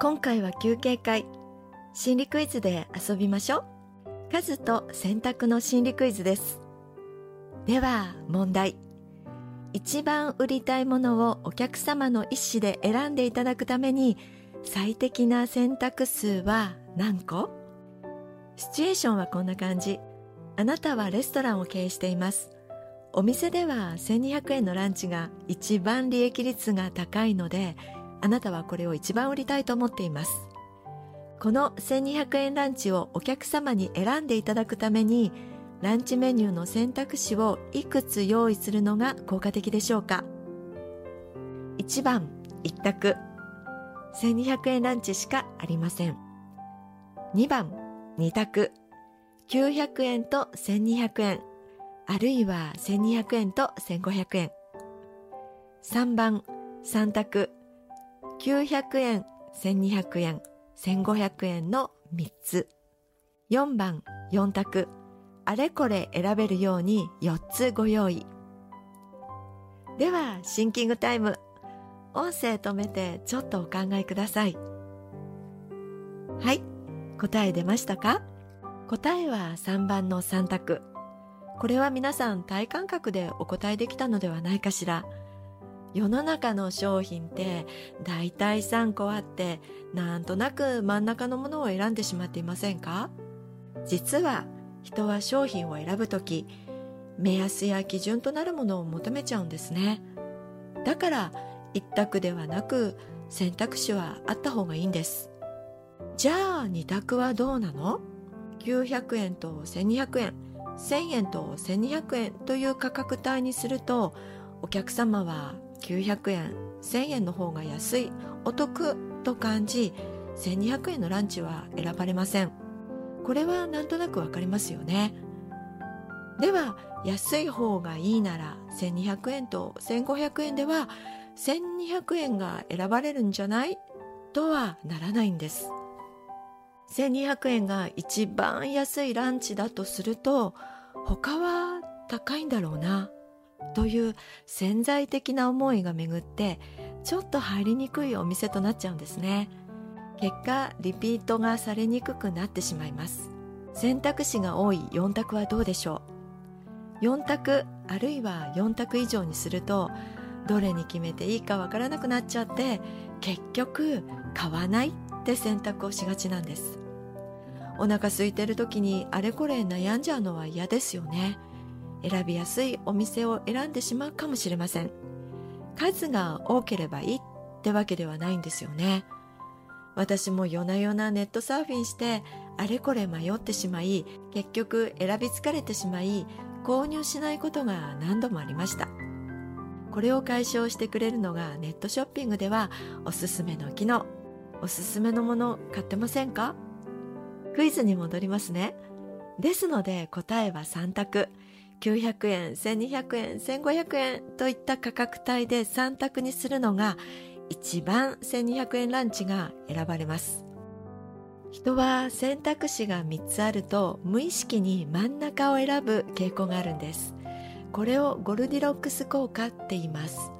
今回は休憩会。心理クイズで遊びましょう。数と選択の心理クイズです。では問題。一番売りたいものをお客様の意思で選んでいただくために最適な選択数は何個？シチュエーションはこんな感じ。あなたはレストランを経営しています。お店では1200円のランチが一番利益率が高いのであなたはこれを一番売りたいと思っています。この1200円ランチをお客様に選んでいただくためにランチメニューの選択肢をいくつ用意するのが効果的でしょうか？1番1択。1200円ランチしかありません。2番2択。900円と1200円あるいは1200円と1500円。3番3択。900円、1200円、1500円の3つ。4番、4択。あれこれ選べるように4つご用意。では、シンキングタイム。音声止めてちょっとお考えください。はい、答え出ましたか？答えは3番の3択。これは皆さん体感覚でお答えできたのではないかしら。世の中の商品って大体3個あってなんとなく真ん中のものを選んでしまっていませんか？実は人は商品を選ぶ時目安や基準となるものを求めちゃうんですね。だから一択ではなく選択肢はあった方がいいんです。じゃあ二択はどうなの ?900 円と1200円1000円と1200円という価格帯にするとお客様は900円。1000円の方が安い。お得と感じ1200円のランチは選ばれません。これはなんとなくわかりますよね。では安い方がいいなら1200円と1500円では1200円が選ばれるんじゃない？とはならないんです。1200円が一番安いランチだとすると他は高いんだろうな。という潜在的な思いが巡ってちょっと入りにくいお店となっちゃうんですね。結果リピートがされにくくなってしまいます。選択肢が多い。4択はどうでしょう？4択あるいは4択以上にするとどれに決めていいかわからなくなっちゃって結局買わないって選択をしがちなんです。お腹空いてる時にあれこれ悩んじゃうのは嫌ですよね。選びやすいお店を選んでしまうかもしれません。数が多ければいいってわけではないんですよね。私も夜な夜なネットサーフィンしてあれこれ迷ってしまい結局選び疲れてしまい購入しないことが何度もありました。これを解消してくれるのがネットショッピングではおすすめの機能。おすすめのもの買ってませんか？クイズに戻りますね。ですので答えは3択。900円、1200円、1500円といった価格帯で3択にするのが一番1200円ランチが選ばれます。人は選択肢が3つあると無意識に真ん中を選ぶ傾向があるんです。これをゴルディロックス効果って言います。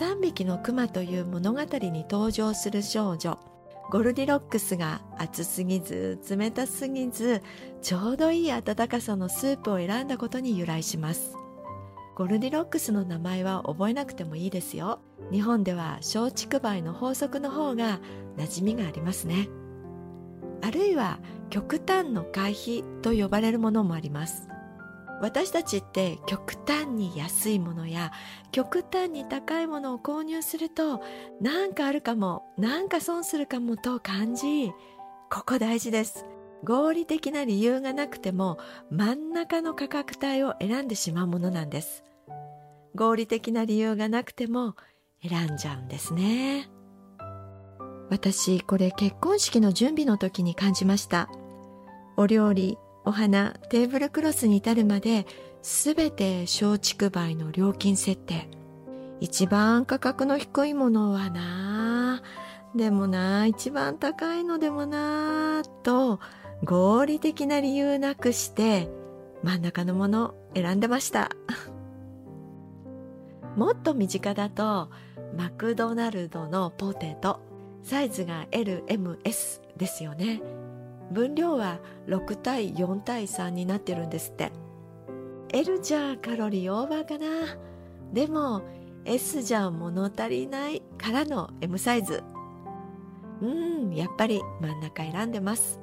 3匹のクマという物語に登場する少女。ゴルディロックスが熱すぎず冷たすぎずちょうどいい温かさのスープを選んだことに由来します。ゴルディロックスの名前は覚えなくてもいいですよ。日本では松竹梅の法則の方が馴染みがありますね。あるいは極端の回避と呼ばれるものもあります。私たちって極端に安いものや極端に高いものを購入すると何かあるかも何か損するかもと感じここ大事です。合理的な理由がなくても真ん中の価格帯を選んでしまうものなんです。合理的な理由がなくても選んじゃうんですね。私これ結婚式の準備の時に感じました。お料理お花テーブルクロスに至るまで全て松竹梅の料金設定。一番価格の低いものはなでもな一番高いのでもなと合理的な理由なくして真ん中のもの選んでました。もっと身近だとマクドナルドのポテトサイズが LMS ですよね。分量は6対4対3になってるんですって。L じゃカロリーオーバーかな？でも S じゃ物足りないからの M サイズ。うんやっぱり真ん中選んでます。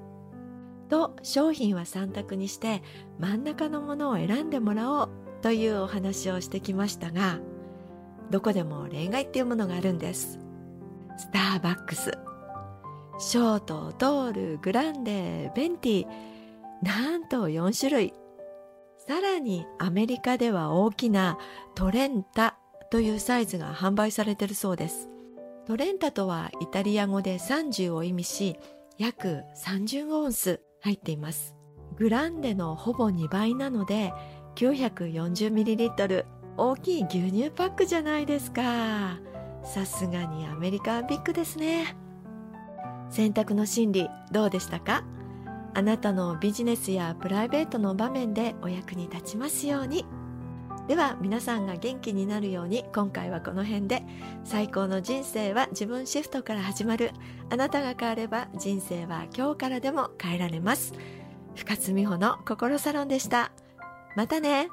と商品は3択にして真ん中のものを選んでもらおうというお話をしてきましたがどこでも例外っていうものがあるんです。スターバックスショート、トール、グランデ、ベンティ、なんと4種類。さらにアメリカでは大きなトレンタというサイズが販売されているそうです。トレンタとはイタリア語で30を意味し、約30オンス入っています。グランデのほぼ2倍なので 940ml 大きい牛乳パックじゃないですか。さすがにアメリカはビッグですね。選択の心理どうでしたか？あなたのビジネスやプライベートの場面でお役に立ちますように。では皆さんが元気になるように今回はこの辺で。最高の人生は自分シフトから始まる。あなたが変われば人生は今日からでも変えられます。深津美穂の心サロンでした。またね。